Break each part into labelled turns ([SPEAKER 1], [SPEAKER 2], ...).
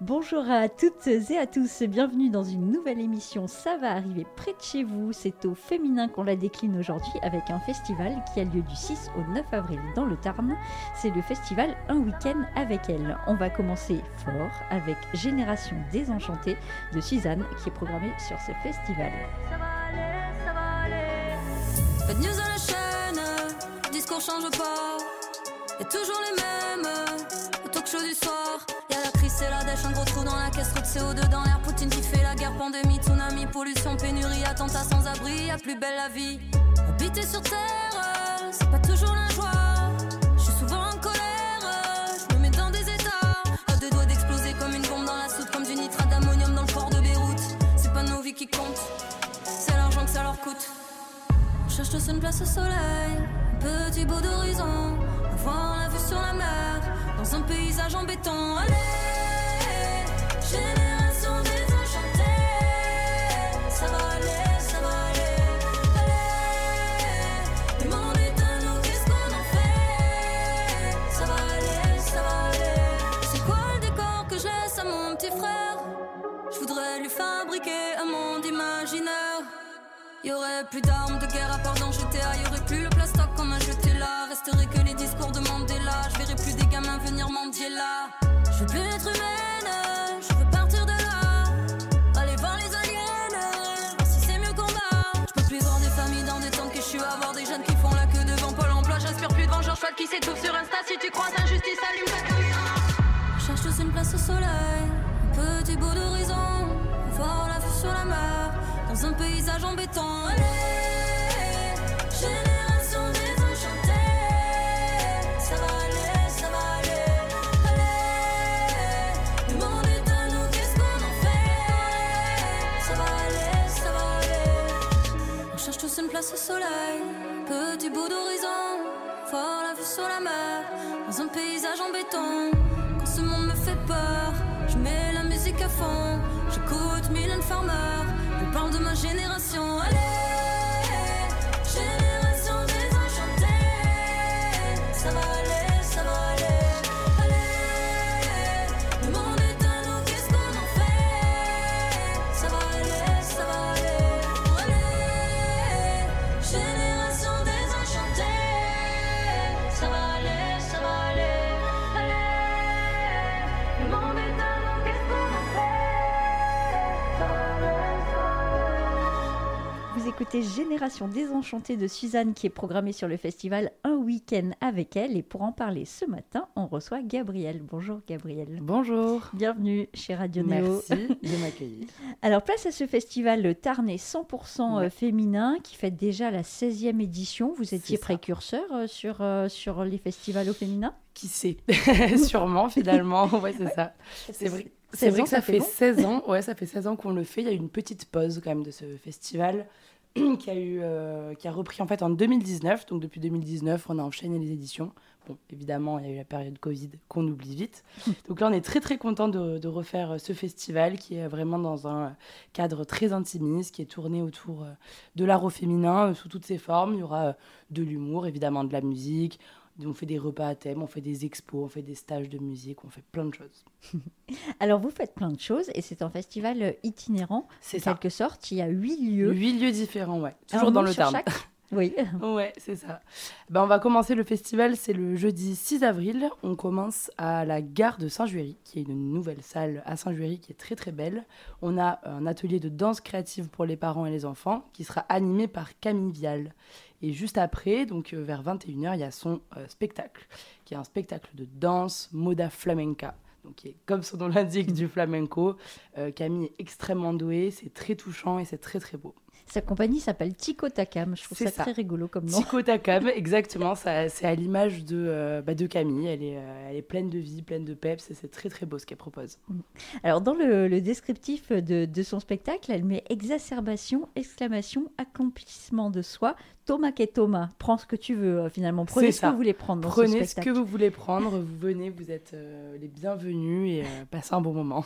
[SPEAKER 1] Bonjour à toutes et à tous, bienvenue dans une nouvelle émission Ça va arriver près de chez vous. C'est au féminin qu'on la décline aujourd'hui avec un festival qui a lieu du 6 au 9 avril dans le Tarn. C'est le festival Un week-end avec elle. On va commencer fort avec Génération désenchantée de Suzanne qui est programmée sur ce festival.
[SPEAKER 2] Ça va aller, ça va aller. News la chaîne, discours change toujours talk show du soir. Y'a la crise, c'est la dèche, un gros trou dans la caisse, trop de CO2 dans l'air. Poutine qui fait la guerre, pandémie, tsunami, pollution, pénurie, attentat sans abri, y'a plus belle la vie. Habiter sur terre, c'est pas toujours la joie. Je suis souvent en colère, je me mets dans des états. À deux doigts d'exploser comme une bombe dans la soupe, comme du nitrate d'ammonium dans le port de Beyrouth. C'est pas nos vies qui comptent, c'est l'argent que ça leur coûte. On cherche tous une place au soleil, un petit bout d'horizon, avoir la vue sur la mer, dans un paysage en béton. Allez, plus d'armes de guerre à part dans GTA. Y aurait plus le plastoc comme un jeté là. Resterait que les discours de Mandela. Je verrais plus des gamins venir mendier là. Je veux plus être humaine, qui s'étouffe sur Insta. Si tu croises injustice, allume ta caméra. Je cherche tous une place au soleil, un petit bout d'horizon, voir la vue sur la mer, dans un paysage en béton. Allez, génération désenchantée, ça va aller, ça va aller. Le monde est nous, qu'est-ce qu'on en fait? Ça va aller, ça va aller. On cherche tous une place au soleil, petit bout d'horizon, voir la vue sur la mer, dans un paysage en béton. Quand ce monde me fait peur, je mets la musique à fond, j'écoute Mylène Farmer, je parle de ma génération. Allez,
[SPEAKER 1] écoutez Génération désenchantée de Suzanne qui est programmée sur le festival Un week-end avec elle. Et pour en parler ce matin, on reçoit Gabriel. Bonjour Gabriel.
[SPEAKER 3] Bonjour.
[SPEAKER 1] Bienvenue chez Radio Néo.
[SPEAKER 3] Merci de m'accueillir.
[SPEAKER 1] Alors, place à ce festival le Tarn est 100%
[SPEAKER 3] Ouais.
[SPEAKER 1] euh, féminin qui fête déjà la 16e édition. Vous étiez précurseur euh, sur, euh, sur les festivals au féminin?
[SPEAKER 3] Qui sait Sûrement, finalement. Ouais, c'est ça. C'est vrai. C'est
[SPEAKER 1] 16
[SPEAKER 3] vrai que ça,
[SPEAKER 1] ça
[SPEAKER 3] fait
[SPEAKER 1] fait long.
[SPEAKER 3] 16 ans. Ouais, ça fait 16 ans qu'on le fait. Il y a eu une petite pause quand même de ce festival qui a eu, euh, qui a repris en fait en 2019. Donc depuis 2019, on a enchaîné les éditions. Bon, évidemment, il y a eu la période Covid qu'on oublie vite. Donc là, on est très très content de, de refaire euh, ce festival qui est vraiment dans un cadre très intimiste, qui est tourné autour euh, de l'art au féminin sous toutes ses formes. Il y aura de l'humour, évidemment de la musique. On fait des repas à thème, on fait des expos, on fait des stages de musique, on fait plein de choses.
[SPEAKER 1] Alors, vous faites plein de choses et c'est un festival euh, itinérant,
[SPEAKER 3] C'est
[SPEAKER 1] en
[SPEAKER 3] ça.
[SPEAKER 1] quelque sorte. Il y a huit lieux.
[SPEAKER 3] Huit lieux différents, ouais.
[SPEAKER 1] Un
[SPEAKER 3] Toujours dans le Tarn.
[SPEAKER 1] chaque Oui.
[SPEAKER 3] Ouais, c'est ça. Ben, on va commencer le festival, c'est le jeudi 6 avril. On commence à la gare de Saint-Juéry, qui est une nouvelle salle à Saint-Juéry qui est très très belle. On a un atelier de danse créative pour les parents et les enfants qui sera animé par Camille Vial. Et juste après, donc euh, vers 21h, il y a son euh, spectacle, qui est un spectacle de danse Moda Flamenca. Donc, qui comme son nom l'indique, du flamenco. Euh, Camille est extrêmement douée, c'est très touchant et c'est très très beau.
[SPEAKER 1] Sa compagnie s'appelle Tico Takam. Je trouve ça,
[SPEAKER 3] ça.
[SPEAKER 1] très rigolo comme nom.
[SPEAKER 3] Tico Takam, exactement. C'est à l'image de, euh, bah, de Camille. Elle est, euh, elle est pleine de vie, pleine de peps c'est très très beau ce qu'elle propose.
[SPEAKER 1] Alors, dans le, le descriptif de, de son spectacle, elle met exacerbation, exclamation, accomplissement de soi. Thomas et Thomas, prends ce que tu veux euh, finalement. Prenez ce
[SPEAKER 3] ça.
[SPEAKER 1] que vous voulez prendre dans
[SPEAKER 3] Prenez
[SPEAKER 1] ce
[SPEAKER 3] que vous voulez prendre, vous venez, vous êtes euh, les bienvenus et passez un bon moment.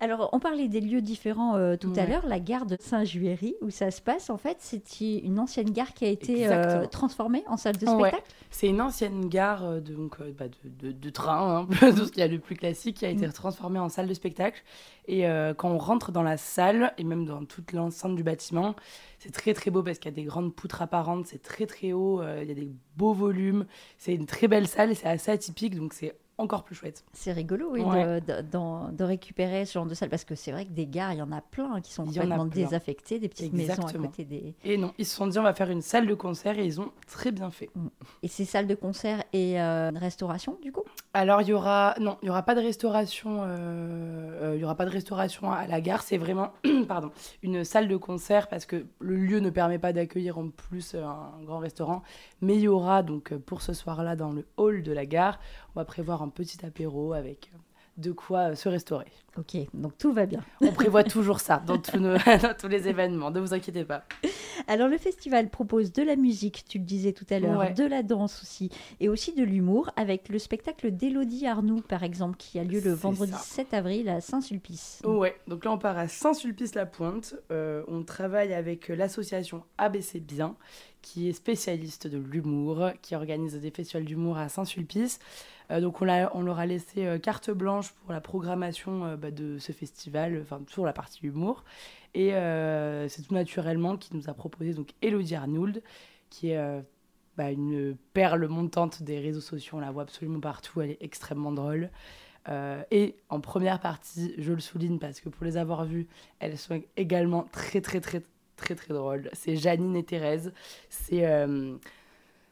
[SPEAKER 1] Alors, on parlait des lieux différents tout à l'heure. La gare de Saint-Juéry, où ça se passe, en fait, c'est une ancienne gare qui a été euh, transformée en salle de
[SPEAKER 3] Ouais.
[SPEAKER 1] spectacle.
[SPEAKER 3] C'est une ancienne gare euh, de, donc, euh, bah, de, de- de train, hein, tout ce qu'il y a de plus classique, qui a été
[SPEAKER 1] Mm.
[SPEAKER 3] transformée en salle de spectacle. Et euh, quand on rentre dans la salle, et même dans toute l'enceinte du bâtiment, c'est très très beau parce qu'il y a des grandes poutres apparentes, c'est très très haut, euh, il y a des beaux volumes, c'est une très belle salle et c'est assez atypique, donc c'est encore plus chouette.
[SPEAKER 1] C'est rigolo, oui,
[SPEAKER 3] Ouais.
[SPEAKER 1] de, de- d'en- de récupérer ce genre de salle, parce que c'est vrai que des gares, il y en a plein qui sont complètement
[SPEAKER 3] plein.
[SPEAKER 1] désaffectées, des petites maisons à
[SPEAKER 3] Exactement.
[SPEAKER 1] côté des...
[SPEAKER 3] Et non, ils se sont dit on va faire une salle de concert et ils ont très bien fait.
[SPEAKER 1] Et ces salles de concert et euh, restauration, du coup?
[SPEAKER 3] Alors il y aura non, il y aura pas de restauration euh, euh, il y aura pas de restauration à la gare, c'est vraiment pardon, une salle de concert parce que le lieu ne permet pas d'accueillir en plus euh, un grand restaurant, mais il y aura donc pour ce soir-là dans le hall de la gare, on va prévoir un petit apéro avec euh, de quoi euh, se restaurer.
[SPEAKER 1] Ok, donc tout va bien.
[SPEAKER 3] On prévoit toujours ça dans tous, nos- dans tous les événements, ne vous inquiétez pas.
[SPEAKER 1] Alors le festival propose de la musique, tu le disais tout à l'heure,
[SPEAKER 3] Ouais.
[SPEAKER 1] de la danse aussi, et aussi de l'humour, avec le spectacle d'Élodie Arnoux, par exemple, qui a lieu le vendredi
[SPEAKER 3] ça.
[SPEAKER 1] 7 avril à Saint-Sulpice.
[SPEAKER 3] Ouais, donc là on part à Saint-Sulpice-la-Pointe. Euh, on travaille avec l'association ABC Bien, qui est spécialiste de l'humour, qui organise des festivals d'humour à Saint-Sulpice. Euh, donc on, leur a laissé euh, carte blanche pour la programmation euh, bah, de ce festival, enfin sur la partie humour. Et c'est tout naturellement qui nous a proposé donc Elodie Arnould, qui est bah, une perle montante des réseaux sociaux. On la voit absolument partout, elle est extrêmement drôle. Et en première partie, je le souligne parce que pour les avoir vues, elles sont également très très très très très drôles. C'est Janine et Thérèse. C'est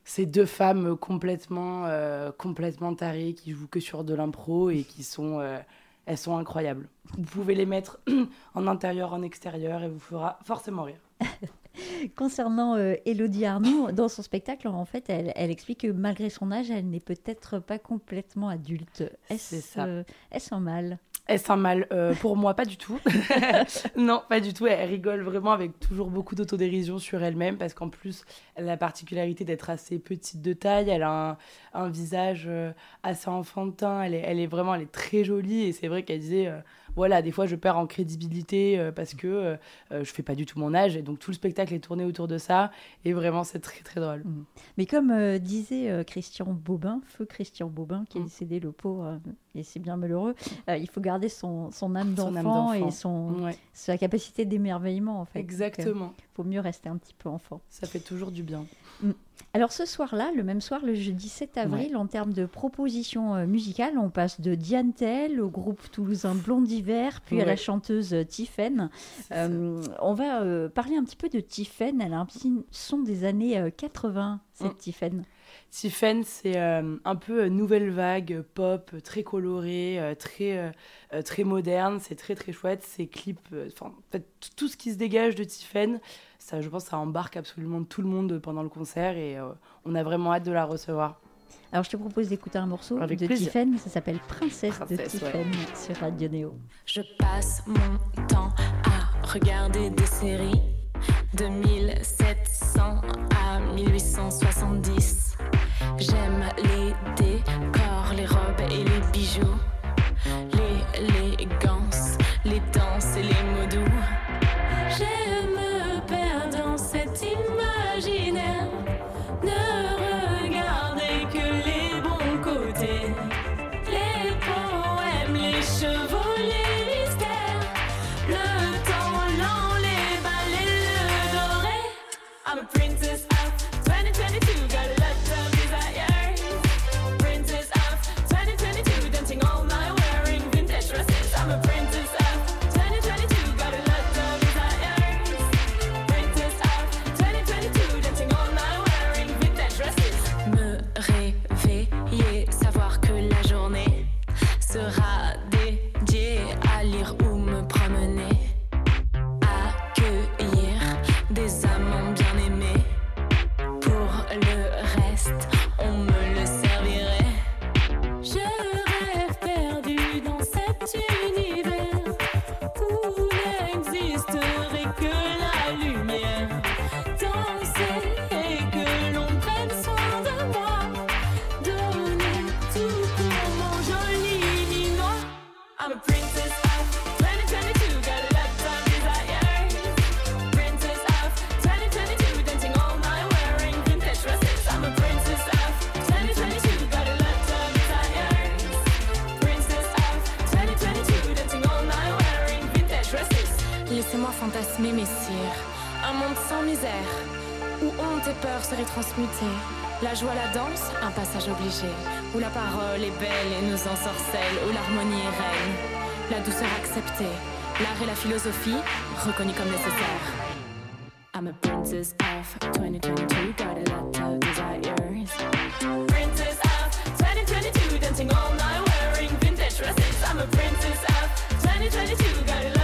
[SPEAKER 3] ces deux femmes complètement euh, complètement tarées qui jouent que sur de l'impro et qui sont euh, elles sont incroyables. Vous pouvez les mettre en intérieur, en extérieur et vous fera forcément rire.
[SPEAKER 1] Concernant euh, Élodie Arnoux, dans son spectacle, en fait, elle, elle explique que malgré son âge, elle n'est peut-être pas complètement adulte. Est-ce euh, est-ce un mal?
[SPEAKER 3] Est-ce un mal Euh, Pour moi, pas du tout. non, pas du tout. Elle rigole vraiment avec toujours beaucoup d'autodérision sur elle-même parce qu'en plus, elle a la particularité d'être assez petite de taille. Elle a un, visage euh, assez enfantin. Elle est, elle est vraiment elle est très jolie et c'est vrai qu'elle disait euh, voilà, des fois je perds en crédibilité euh, parce que euh, euh, je fais pas du tout mon âge et donc tout le spectacle est tourné autour de ça et vraiment c'est très très drôle.
[SPEAKER 1] Mais comme disait Christian Bobin, feu Christian Bobin, qui est
[SPEAKER 3] Mm.
[SPEAKER 1] décédé, le pauvre, et c'est bien malheureux, il faut garder son, son âme d'enfant et son,
[SPEAKER 3] Ouais,
[SPEAKER 1] sa capacité d'émerveillement, en fait.
[SPEAKER 3] Exactement.
[SPEAKER 1] faut mieux rester un petit peu enfant.
[SPEAKER 3] Ça fait toujours du bien.
[SPEAKER 1] Alors ce soir-là, le même soir, le jeudi 7 avril, en termes de propositions euh, musicales, on passe de Diane Tell au groupe toulousain Blondiver, puis à la chanteuse euh, Tiffen. Euh, on va euh, parler un petit peu de Tiffen. Elle a un petit son des années euh, 80, cette
[SPEAKER 3] Mm.
[SPEAKER 1] Tiffen.
[SPEAKER 3] Tiffen, c'est euh, un peu euh, nouvelle vague, euh, pop, très coloré, euh, très, très moderne, c'est très très chouette. Ces clips, euh, enfin, en fait, tout ce qui se dégage de Tiffen, ça, je pense, ça embarque absolument tout le monde pendant le concert et euh, on a vraiment hâte de la recevoir.
[SPEAKER 1] Alors je te propose d'écouter un morceau
[SPEAKER 3] Avec
[SPEAKER 1] de
[SPEAKER 3] plaisir.
[SPEAKER 1] Tiffen, ça s'appelle Princesse, de Tiffen sur Radio Néo.
[SPEAKER 4] Je passe mon temps à regarder des séries de 1700 à 1870. J'aime les décors, les robes et les bijoux, où honte et peur seraient transmutées. La joie, la danse, un passage obligé. Où la parole est belle et nous ensorcelle, où l'harmonie est reine. La douceur acceptée, l'art et la philosophie reconnus comme nécessaires. I'm a princess of 2022, got a lot of desires. Princess of 2022, dancing all night, wearing vintage dresses. I'm a princess of 2022, got a lot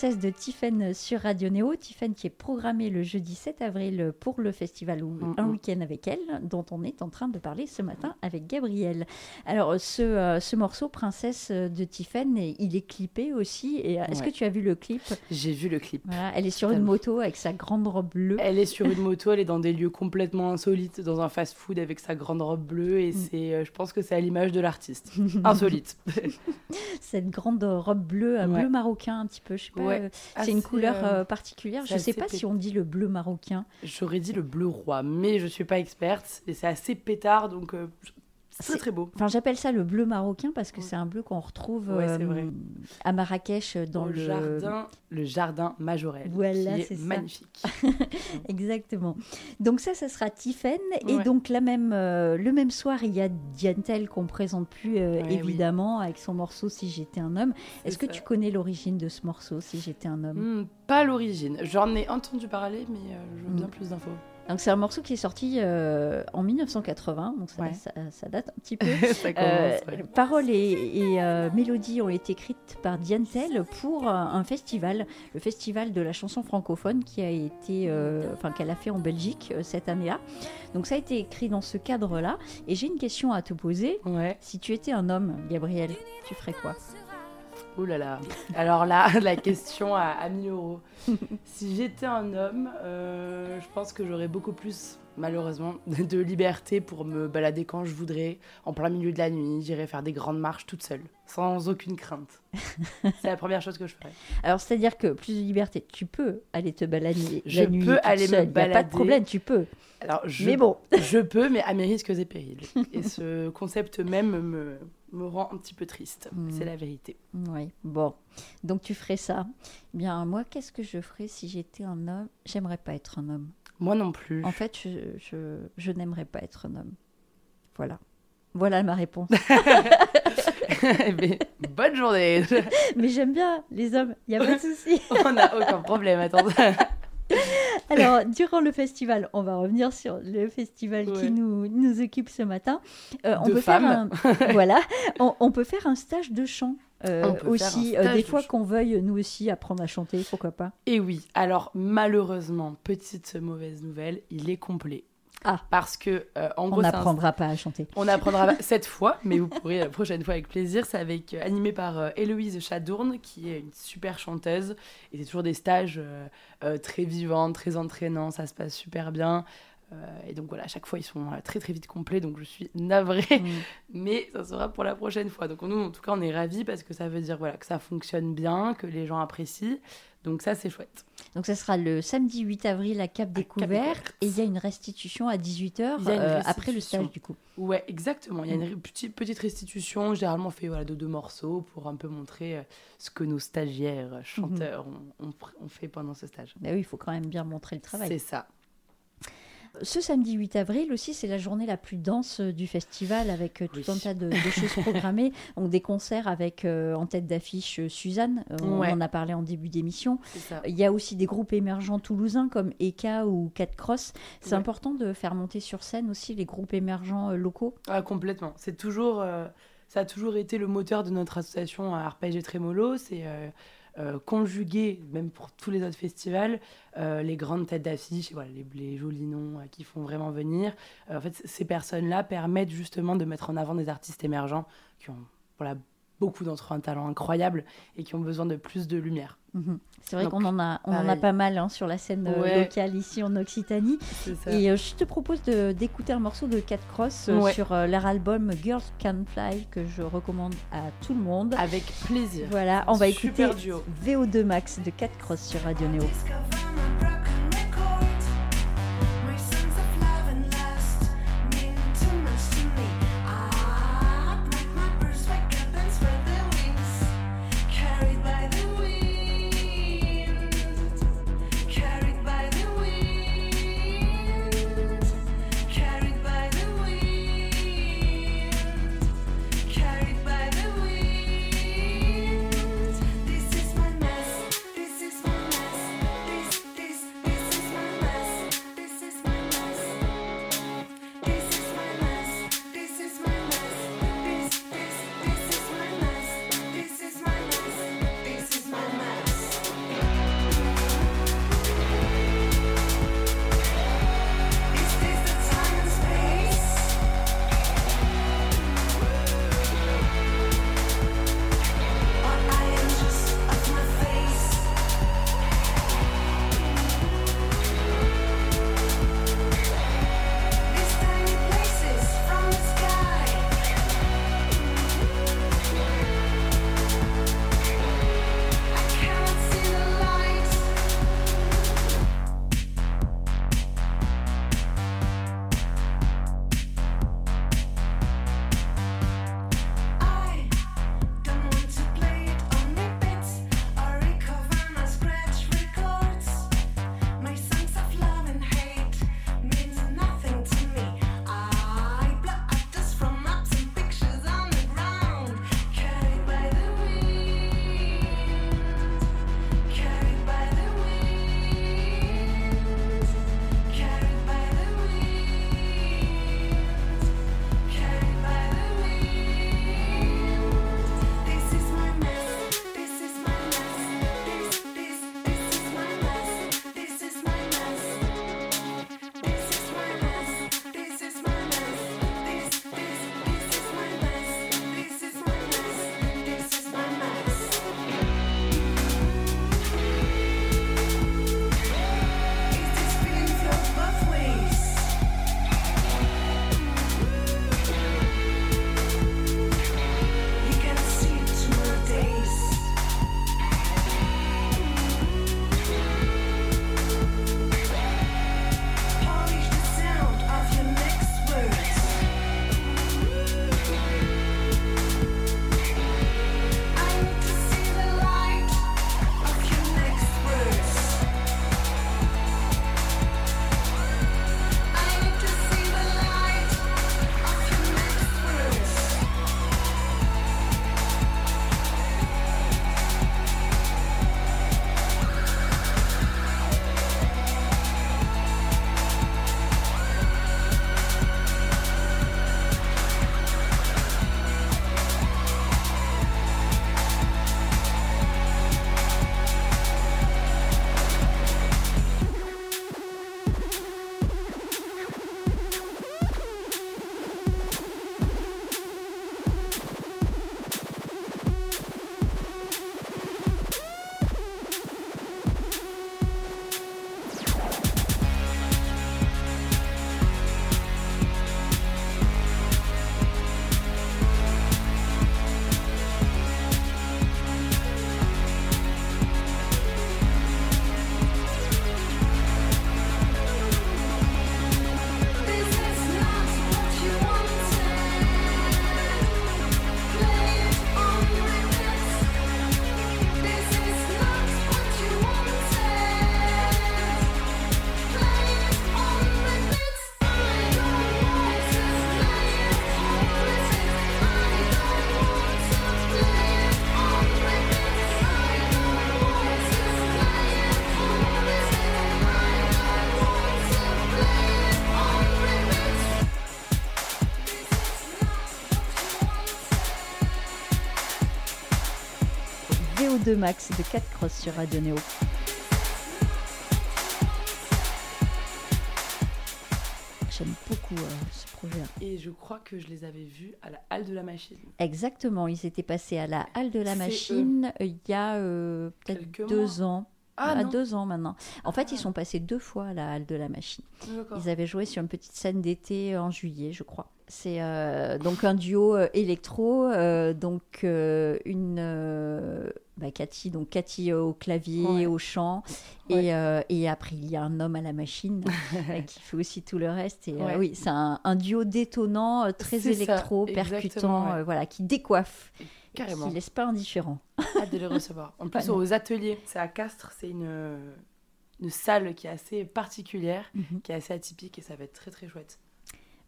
[SPEAKER 1] Princesse de Tiffen sur Radio Néo. Tiffen qui est programmée le jeudi 7 avril pour le festival
[SPEAKER 3] Mm,
[SPEAKER 1] Un
[SPEAKER 3] mm.
[SPEAKER 1] week-end avec elle, dont on est en train de parler ce matin avec Gabriel. Alors, ce, euh, ce morceau, Princesse de Tiffen, il est clippé aussi. Et, euh, Est-ce
[SPEAKER 3] Ouais.
[SPEAKER 1] que tu as vu le clip?
[SPEAKER 3] J'ai vu le clip.
[SPEAKER 1] Voilà, Elle est sur une moto avec sa grande robe bleue.
[SPEAKER 3] Elle est sur une moto, elle est dans des lieux complètement insolites, dans un fast-food avec sa grande robe bleue, et c'est, euh, je pense que c'est à l'image de l'artiste. Insolite.
[SPEAKER 1] Cette grande robe bleue, un
[SPEAKER 3] Ouais.
[SPEAKER 1] bleu marocain un petit peu, je sais pas.
[SPEAKER 3] Ouais. Assez,
[SPEAKER 1] c'est une couleur
[SPEAKER 3] euh,
[SPEAKER 1] euh, particulière. Je sais
[SPEAKER 3] assez
[SPEAKER 1] pas
[SPEAKER 3] pét-
[SPEAKER 1] si on dit le bleu marocain.
[SPEAKER 3] J'aurais dit le bleu roi, mais je suis pas experte, et c'est assez pétard, donc euh, très très beau.
[SPEAKER 1] Enfin, j'appelle ça le bleu marocain parce que
[SPEAKER 3] Ouais.
[SPEAKER 1] c'est un bleu qu'on retrouve
[SPEAKER 3] Ouais,
[SPEAKER 1] euh, à Marrakech dans
[SPEAKER 3] Dans
[SPEAKER 1] le
[SPEAKER 3] le jardin, le jardin Majorel,
[SPEAKER 1] Voilà, c'est
[SPEAKER 3] magnifique.
[SPEAKER 1] Exactement. Donc ça, ça sera Tiffen. Et donc la même, euh, le même soir, il y a Diantel qu'on présente plus euh,
[SPEAKER 3] oui.
[SPEAKER 1] évidemment avec son morceau Si j'étais un homme. Est-ce que tu connais l'origine de ce morceau Si j'étais un homme?
[SPEAKER 3] Hmm, pas l'origine. J'en ai entendu parler, mais euh, je veux bien plus d'infos.
[SPEAKER 1] Donc c'est un morceau qui est sorti euh, en 1980. Donc ça,
[SPEAKER 3] Ouais.
[SPEAKER 1] ça- ça date un petit peu.
[SPEAKER 3] ça
[SPEAKER 1] Euh,
[SPEAKER 3] commence, ouais.
[SPEAKER 1] paroles et, et, euh, mélodies ont été écrites par Diantel pour euh, un festival, le festival de la chanson francophone qui a été, enfin qu'elle a fait en Belgique cette année-là. Donc ça a été écrit dans ce cadre-là. Et j'ai une question à te poser.
[SPEAKER 3] Ouais.
[SPEAKER 1] Si tu étais un homme, Gabriel, tu ferais quoi?
[SPEAKER 3] Ouh là là. Alors là, la question à, à 1000 euros. si j'étais un homme, euh, je pense que j'aurais beaucoup plus, malheureusement, de liberté pour me balader quand je voudrais, en plein milieu de la nuit. J'irais faire des grandes marches toute seule, sans aucune crainte. C'est la première chose que je ferais.
[SPEAKER 1] Alors c'est-à-dire que plus de liberté, tu peux aller te balader
[SPEAKER 3] Je
[SPEAKER 1] la nuit.
[SPEAKER 3] peux
[SPEAKER 1] toute
[SPEAKER 3] aller me
[SPEAKER 1] seule, y a pas de
[SPEAKER 3] balader.
[SPEAKER 1] problème, tu peux.
[SPEAKER 3] Alors, je,
[SPEAKER 1] Mais bon.
[SPEAKER 3] je peux, mais à mes risques et périls. Et ce concept même me, me rend un petit peu triste.
[SPEAKER 1] Mm.
[SPEAKER 3] C'est la vérité.
[SPEAKER 1] Oui, bon. Donc tu ferais ça. Eh Bien, moi, qu'est-ce que je ferais si j'étais un homme? J'aimerais pas être un homme.
[SPEAKER 3] Moi non plus.
[SPEAKER 1] En fait, je, je, je n'aimerais pas être un homme. Voilà. Voilà ma réponse.
[SPEAKER 3] Mais bonne journée.
[SPEAKER 1] Mais j'aime bien les hommes, il n'y a pas de souci.
[SPEAKER 3] On n'a aucun problème. Attends.
[SPEAKER 1] Alors, durant le festival, on va revenir sur le festival qui nous, nous occupe ce matin. Euh, on
[SPEAKER 3] De
[SPEAKER 1] peut
[SPEAKER 3] femmes.
[SPEAKER 1] faire un, voilà, on, on peut faire un stage de chant euh,
[SPEAKER 3] On
[SPEAKER 1] aussi. euh, des
[SPEAKER 3] de
[SPEAKER 1] fois qu'on veuille nous aussi apprendre à chanter, pourquoi pas.
[SPEAKER 3] Et oui, alors malheureusement, petite mauvaise nouvelle, il est complet.
[SPEAKER 1] Ah.
[SPEAKER 3] Parce que, euh, en
[SPEAKER 1] On
[SPEAKER 3] gros, un-
[SPEAKER 1] n'apprendra pas à chanter.
[SPEAKER 3] on apprendra cette fois, mais vous pourrez la prochaine fois avec plaisir. C'est avec euh, animé par euh, Héloïse Chadourne, qui est une super chanteuse. Et c'est toujours des stages euh, euh, très vivants, très entraînants, ça se passe super bien. Euh, et donc voilà, à chaque fois, ils sont euh, très très vite complets, donc je suis navrée.
[SPEAKER 1] Mm.
[SPEAKER 3] Mais ça sera pour la prochaine fois. Donc nous, en tout cas, on est ravis parce que ça veut dire voilà, que ça fonctionne bien, que les gens apprécient. Donc ça, c'est chouette.
[SPEAKER 1] Donc ça sera le samedi 8 avril à Cap Découvert et il y a une restitution à 18h
[SPEAKER 3] Il y a une
[SPEAKER 1] après le stage du coup.
[SPEAKER 3] Ouais, exactement. Il y a une ré- petite, petite restitution. Généralement, on fait voilà, de deux morceaux pour un peu montrer euh, ce que nos stagiaires, euh, chanteurs ont fait pendant ce stage.
[SPEAKER 1] Bah oui, il faut quand même bien montrer le travail.
[SPEAKER 3] C'est ça.
[SPEAKER 1] Ce samedi 8 avril aussi, c'est la journée la plus dense euh, du festival avec euh, tout un tas de, de choses programmées. Donc des concerts avec euh, en tête d'affiche Suzanne, on
[SPEAKER 3] Ouais.
[SPEAKER 1] en a parlé en début d'émission. Il y a aussi des groupes émergents toulousains comme Eka ou Cat Cross. C'est
[SPEAKER 3] Ouais.
[SPEAKER 1] important de faire monter sur scène aussi les groupes émergents locaux.
[SPEAKER 3] Ah, complètement. C'est toujours, euh, ça a toujours été le moteur de notre association à Arpège et Trémolo. C'est euh, euh, conjuguer, même pour tous les autres festivals, euh, les grandes têtes d'affiche, voilà, les, jolis noms euh, qui font vraiment venir. En fait, ces personnes-là permettent justement de mettre en avant des artistes émergents qui ont, voilà, beaucoup d'entre eux un talent incroyable et qui ont besoin de plus de lumière.
[SPEAKER 1] Mhm. C'est vrai qu'on en a, on en a pas mal hein, sur la scène euh,
[SPEAKER 3] Ouais.
[SPEAKER 1] locale ici en Occitanie. Et euh, je te propose de- d'écouter un morceau de Cat Cross euh,
[SPEAKER 3] Ouais.
[SPEAKER 1] sur euh, leur album Girls Can Fly que je recommande à tout le monde.
[SPEAKER 3] Avec plaisir.
[SPEAKER 1] Voilà, on va écouter
[SPEAKER 3] Super duo.
[SPEAKER 1] VO2 Max de Cat Cross sur Radio Néo. VO2 Max de 4 Cross sur Radio Néo. J'aime beaucoup euh, ce projet.
[SPEAKER 3] Et je crois que je les avais vus à la halle de la machine.
[SPEAKER 1] Exactement, ils étaient passés à la Halle de la Machine euh, il y a euh, peut-être deux ans.
[SPEAKER 3] Ah
[SPEAKER 1] à
[SPEAKER 3] non,
[SPEAKER 1] deux ans maintenant. En fait,
[SPEAKER 3] Ah.
[SPEAKER 1] ils sont passés deux fois à la Halle de la Machine.
[SPEAKER 3] d'accord.
[SPEAKER 1] Ils avaient joué sur une petite scène d'été en juillet, je crois. C'est euh, donc un duo euh, électro, euh, donc euh, une euh, bah, Cathy, donc Cathy euh, au clavier,
[SPEAKER 3] Ouais.
[SPEAKER 1] au chant,
[SPEAKER 3] Ouais.
[SPEAKER 1] et, euh, et après il y a un homme à la machine euh, qui fait aussi tout le reste. Et euh, oui, c'est un, un duo détonnant, très
[SPEAKER 3] ça,
[SPEAKER 1] électro, percutant, voilà, qui décoiffe,
[SPEAKER 3] Carrément.
[SPEAKER 1] qui laisse pas indifférent.
[SPEAKER 3] Hâte de les recevoir. En plus, aux ateliers, c'est à Castres, c'est une, une salle qui est assez particulière,
[SPEAKER 1] Mhm.
[SPEAKER 3] qui est assez atypique et ça va être très très chouette.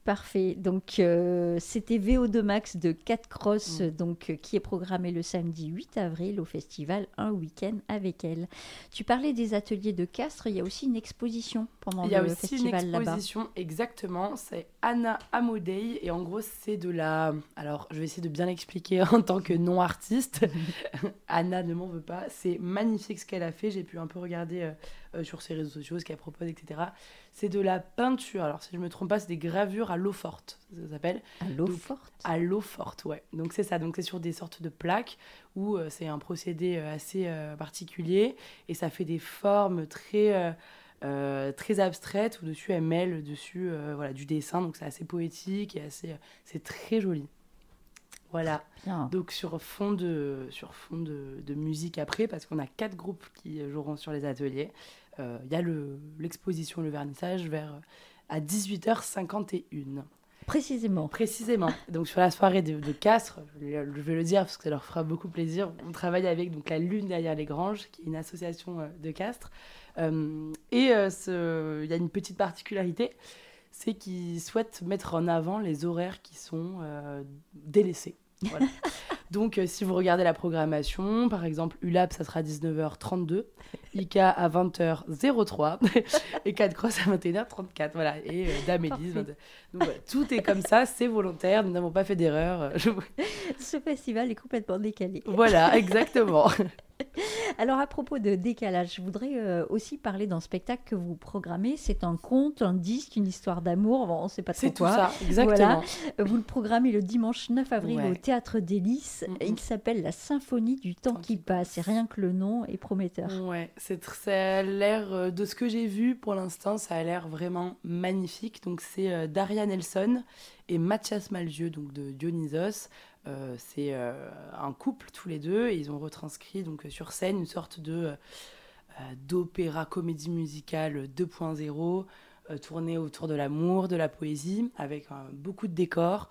[SPEAKER 1] Parfait. Donc, euh, c'était VO2 Max de 4 Cross,
[SPEAKER 3] Mm.
[SPEAKER 1] donc, euh, qui est programmé le samedi 8 avril au festival Un week-end avec elle. Tu parlais des ateliers de Castres, il y a aussi une exposition pendant
[SPEAKER 3] Il y a
[SPEAKER 1] le
[SPEAKER 3] aussi
[SPEAKER 1] festival
[SPEAKER 3] une
[SPEAKER 1] là-bas.
[SPEAKER 3] exposition, exactement, c'est Anna Amodei et en gros c'est de la... Alors je vais essayer de bien l'expliquer en tant que non-artiste. Anna ne m'en veut pas, c'est magnifique ce qu'elle a fait, j'ai pu un peu regarder euh, euh, sur ses réseaux sociaux ce qu'elle propose, etc. C'est de la peinture, alors si je me trompe pas, c'est des gravures à l'eau forte, ça s'appelle.
[SPEAKER 1] À l'eau forte.
[SPEAKER 3] À l'eau forte, ouais. Donc c'est ça, donc c'est sur des sortes de plaques où euh, c'est un procédé euh, assez particulier et ça fait des formes très, euh, très abstraites où dessus elle mêle dessus euh, voilà, du dessin, donc c'est assez poétique et assez, c'est très joli. Voilà,
[SPEAKER 1] Bien.
[SPEAKER 3] donc sur fond de, sur fond de, de musique après, parce qu'on a quatre groupes qui joueront sur les ateliers. Euh, Il y a le- l'exposition, le, vernissage vers euh, à 18h51.
[SPEAKER 1] Précisément.
[SPEAKER 3] Précisément. Donc sur la soirée de, de Castres, je vais, le dire parce que ça leur fera beaucoup plaisir. On travaille avec donc la Lune derrière les Granges, qui est une association euh, de Castres. Euh, et euh, ce- il y a une petite particularité, c'est qu'ils souhaitent mettre en avant les horaires qui sont euh, délaissés. Voilà. donc euh, si vous regardez la programmation, par exemple ULAP, ça sera à 19h32, ICA à 20h03 et 4 Cross à 21h34. Voilà. Et euh, Damélis,
[SPEAKER 1] Parfait.
[SPEAKER 3] 20 donc voilà, tout est comme ça, c'est volontaire, nous n'avons pas fait d'erreur. je-
[SPEAKER 1] Ce festival est complètement décalé.
[SPEAKER 3] Voilà, exactement.
[SPEAKER 1] Alors, à propos de décalage, je voudrais euh, aussi parler d'un spectacle que vous programmez. C'est un conte, un disque, une histoire d'amour. Bon, on ne sait pas trop
[SPEAKER 3] C'est tout
[SPEAKER 1] quoi.
[SPEAKER 3] ça, exactement.
[SPEAKER 1] Euh, Vous le programmez le dimanche 9 avril
[SPEAKER 3] Ouais.
[SPEAKER 1] au Théâtre des Lys.
[SPEAKER 3] Mhm.
[SPEAKER 1] Il s'appelle La Symphonie du temps qui passe. Et rien que le nom est prometteur.
[SPEAKER 3] Ouais, c'est ça a l'air euh, de ce que j'ai vu pour l'instant, ça a l'air vraiment magnifique. Donc c'est Daria Nelson et Mathias Malzieu donc de Dionysos. Euh, c'est euh, un couple tous les deux et ils ont retranscrit donc euh, sur scène une sorte de d'opéra comédie musicale 2.0 euh, tourné autour de l'amour, de la poésie avec beaucoup de décors,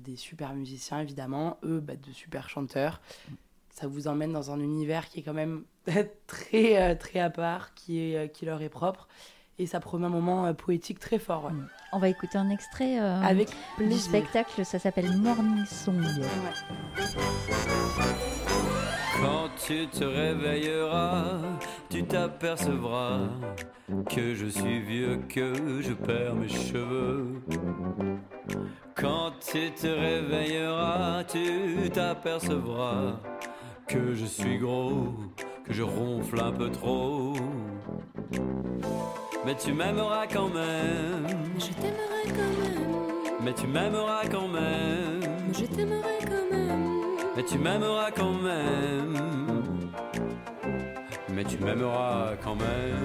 [SPEAKER 3] des super musiciens évidemment, eux bah, de super chanteurs. Ça vous emmène dans un univers qui est quand même très très à part, qui leur est propre et ça promet un moment euh, poétique très fort. ouais.
[SPEAKER 1] On va écouter un extrait euh,
[SPEAKER 3] Avec
[SPEAKER 1] du spectacle. Ça s'appelle Morning Song.
[SPEAKER 3] Ouais.
[SPEAKER 5] Quand tu te réveilleras, tu t'apercevras que je suis vieux, que je perds mes cheveux. Quand tu te réveilleras, tu t'apercevras que je suis gros, que je ronfle un peu trop. Mais tu m'aimeras quand même,
[SPEAKER 4] Je t'aimerai quand même,
[SPEAKER 5] mais tu m'aimeras quand même.
[SPEAKER 4] je t'aimerai quand même.
[SPEAKER 5] Mais tu m'aimeras quand même. Mais tu m'aimeras quand même.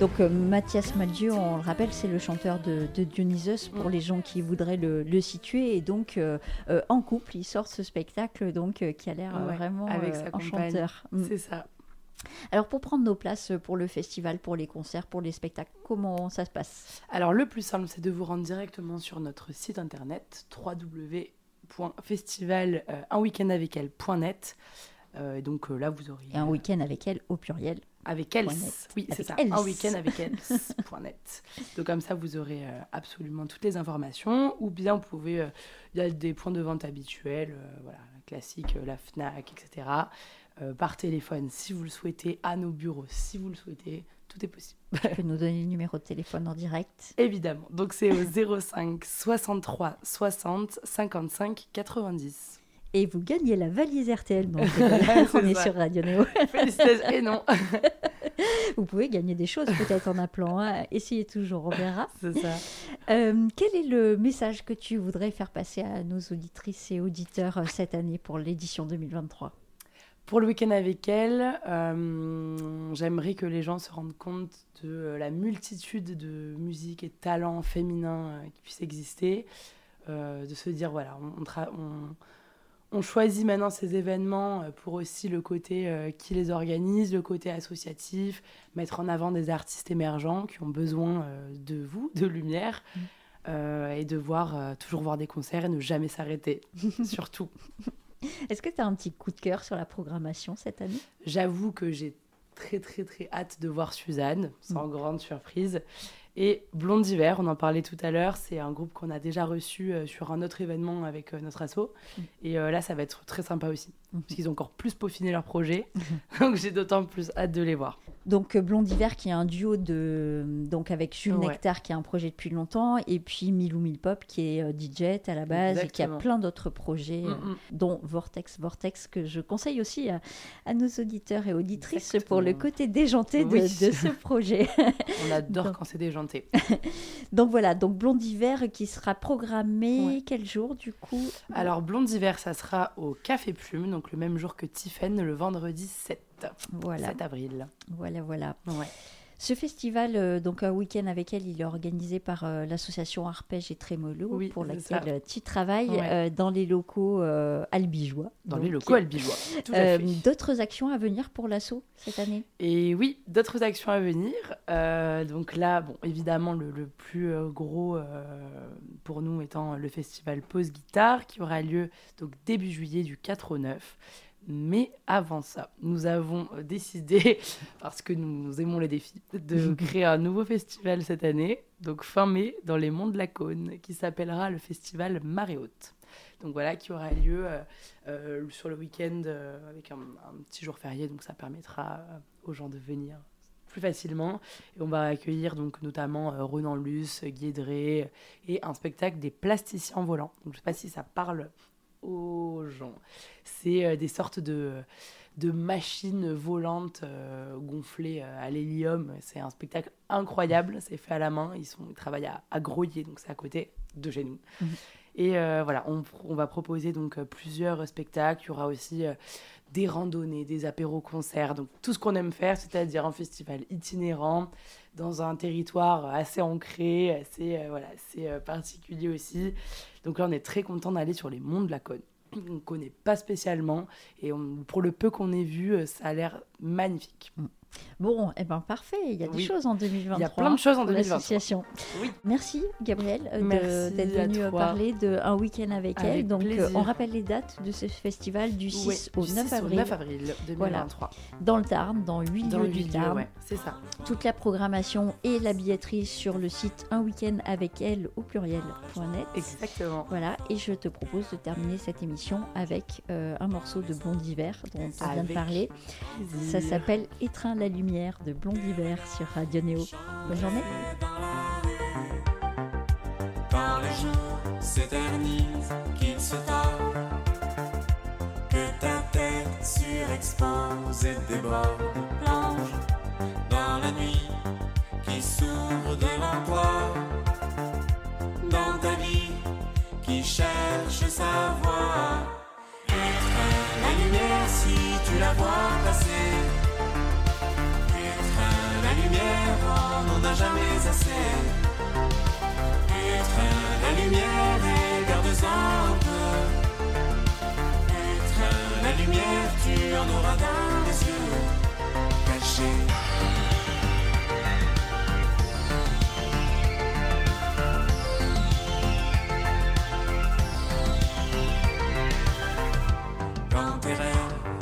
[SPEAKER 1] Donc euh, Mathias Maldieu, on le rappelle, c'est le chanteur de, de Dionysos pour les gens qui voudraient le, le situer. Et donc euh, euh, en couple, il sort ce spectacle donc euh, qui a l'air
[SPEAKER 3] Ouais,
[SPEAKER 1] vraiment
[SPEAKER 3] avec
[SPEAKER 1] euh,
[SPEAKER 3] sa compagne.
[SPEAKER 1] enchanteur. Mm.
[SPEAKER 3] C'est ça.
[SPEAKER 1] Alors pour prendre nos places pour le festival, pour les concerts, pour les spectacles, comment ça se passe?
[SPEAKER 3] Alors le plus simple, c'est de vous rendre directement sur notre site internet www.festival euh. Euh, et donc euh, là, vous aurez
[SPEAKER 1] Et un week-end avec elle au pluriel.
[SPEAKER 3] avec elle.
[SPEAKER 1] Net.
[SPEAKER 3] Oui, c'est ça. Un week-end avec elle.net. donc comme ça, vous aurez euh, absolument toutes les informations. Ou bien vous pouvez, euh, il y a des points de vente habituels, euh, voilà, classiques, euh, la Fnac, etc. Euh, par téléphone, si vous le souhaitez, à nos bureaux, si vous le souhaitez, tout est possible.
[SPEAKER 1] Tu peux nous donner le numéro de téléphone en direct?
[SPEAKER 3] Évidemment. Donc c'est au 05 63 60 55 90.
[SPEAKER 1] Et vous gagnez la valise RTL. Donc, on est
[SPEAKER 3] ça.
[SPEAKER 1] sur Radio Néo.
[SPEAKER 3] Félicitations. Et non,
[SPEAKER 1] Vous pouvez gagner des choses peut-être en appelant. hein. Essayez toujours, on verra.
[SPEAKER 3] c'est ça.
[SPEAKER 1] Euh, quel est le message que tu voudrais faire passer à nos auditrices et auditeurs euh, cette année pour l'édition 2023
[SPEAKER 3] Pour le week-end avec elle, euh, j'aimerais que les gens se rendent compte de euh, la multitude de musiques et de talents féminins euh, qui puissent exister. Euh, de se dire, voilà, on, choisit maintenant ces événements pour aussi le côté euh, qui les organise, le côté associatif, mettre en avant des artistes émergents qui ont besoin de vous, de lumière.
[SPEAKER 1] Mm.
[SPEAKER 3] et de voir toujours voir des concerts et ne jamais s'arrêter surtout
[SPEAKER 1] Est-ce que tu as un petit coup de cœur sur la programmation cette année?
[SPEAKER 3] J'avoue que j'ai très très très hâte de voir Suzanne, sans grande surprise. Et Blonde d'hiver, on en parlait tout à l'heure, c'est un groupe qu'on a déjà reçu euh, sur un autre événement avec euh, notre asso.
[SPEAKER 1] Mm.
[SPEAKER 3] Et euh, là, ça va être très sympa aussi. Parce qu'ils ont encore plus peaufiné leur projet. Donc j'ai d'autant plus hâte de les voir.
[SPEAKER 1] Donc euh, Blond Hiver qui est un duo de donc avec Jules
[SPEAKER 3] Ouais.
[SPEAKER 1] Nectar qui a un projet depuis longtemps et puis Milou Milpop qui est euh, DJ à la base et qui a plein d'autres projets euh,
[SPEAKER 3] Mm,
[SPEAKER 1] dont Vortex Vortex que je conseille aussi à, à nos auditeurs et auditrices
[SPEAKER 3] Exactement.
[SPEAKER 1] pour le côté déjanté de,
[SPEAKER 3] Oui.
[SPEAKER 1] de ce projet.
[SPEAKER 3] On adore
[SPEAKER 1] Donc-
[SPEAKER 3] quand c'est déjanté.
[SPEAKER 1] donc voilà, donc Blond Hiver qui sera programmé
[SPEAKER 3] Ouais.
[SPEAKER 1] quel jour du coup?
[SPEAKER 3] Alors Blonde d'hiver, ça sera au Café Plume, donc le même jour que Tiffen, le vendredi 7,
[SPEAKER 1] Voilà,
[SPEAKER 3] 7 avril.
[SPEAKER 1] voilà, voilà.
[SPEAKER 3] Ouais.
[SPEAKER 1] Ce festival, euh, donc un week-end avec elle, il est organisé par euh, l'association Arpège et Trémolo,
[SPEAKER 3] Oui,
[SPEAKER 1] pour laquelle
[SPEAKER 3] ça.
[SPEAKER 1] euh, tu travailles
[SPEAKER 3] Ouais.
[SPEAKER 1] euh, dans les locaux albigeois.
[SPEAKER 3] Dans
[SPEAKER 1] Donc,
[SPEAKER 3] les locaux albigeois.
[SPEAKER 1] D'autres actions à venir pour l'assaut cette année?
[SPEAKER 3] Et oui, d'autres actions à venir. Donc là, bon, évidemment, le, le plus gros pour nous étant le festival Pause Guitare qui aura lieu donc début juillet du 4 au 9. Mais avant ça, nous avons euh, décidé, parce que nous aimons les défis, de créer un nouveau festival cette année, donc fin mai, dans les Monts de la Cône, qui s'appellera le festival Marée Haute. Donc voilà, qui aura lieu euh, euh, sur le week-end euh, avec un, un petit jour férié, donc ça permettra aux gens de venir plus facilement. Et on va accueillir donc notamment Renan Luce, Guédré et un spectacle des plasticiens volants. Donc je sais pas si ça parle aux gens. C'est euh, des sortes de, de machines volantes euh, gonflées euh, à l'hélium. C'est un spectacle incroyable. C'est fait à la main. Ils, sont, ils travaillent à, à Groyer, donc c'est à côté de chez nous.
[SPEAKER 1] Mhm.
[SPEAKER 3] Et euh, voilà, on, on va proposer donc plusieurs spectacles. Il y aura aussi euh, des randonnées, des apéros-concerts, donc tout ce qu'on aime faire, c'est-à-dire un festival itinérant dans un territoire assez ancré, assez, euh, voilà, assez particulier aussi. Donc là, on est très content d'aller sur les monts de la Cône. On ne connaît pas spécialement et pour le peu qu'on ait vu, euh, ça a l'air magnifique.
[SPEAKER 1] Bon, eh ben parfait, il y a des choses en 2023.
[SPEAKER 3] Il y a plein de choses en
[SPEAKER 1] pour
[SPEAKER 3] 2023.
[SPEAKER 1] l'association.
[SPEAKER 3] Oui.
[SPEAKER 1] Merci Gabriel euh, d'être
[SPEAKER 3] à
[SPEAKER 1] venu euh, parler de un week-end avec, elle.
[SPEAKER 3] Avec
[SPEAKER 1] Donc euh,
[SPEAKER 3] plaisir.
[SPEAKER 1] on rappelle les dates de ce festival du 6
[SPEAKER 3] Ouais,
[SPEAKER 1] au
[SPEAKER 3] du
[SPEAKER 1] 9
[SPEAKER 3] 6
[SPEAKER 1] avril
[SPEAKER 3] 9 avril 2023.
[SPEAKER 1] dans le Tarn, dans 8
[SPEAKER 3] Dans
[SPEAKER 1] lieux du Tarn.
[SPEAKER 3] ouais, c'est ça.
[SPEAKER 1] Toute la programmation et la billetterie sur le site un week-end avec elle au pluriel.net.
[SPEAKER 3] Exactement.
[SPEAKER 1] Voilà, et je te propose de terminer cette émission avec euh, un morceau de Blond d'hiver dont on vient de
[SPEAKER 3] Avec
[SPEAKER 1] parler. Ça s'appelle Étreint la lumière de Blond d'hiver sur Radio Néo. Bonne journée.
[SPEAKER 6] Quand les jours s'éternisent, qu'ils se tordent, que ta tête surexpose et déborde, plonge dans la nuit qui s'ouvre devant toi, dans ta vie qui cherche sa voie. Éteins la lumière si tu la vois passer. On n'en a jamais assez. Éteins la lumière et garde-en un peu. Éteins la lumière, tu en auras dans les yeux cachés.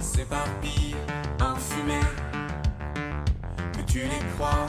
[SPEAKER 6] S'éparpillent en fumée, que tu les crois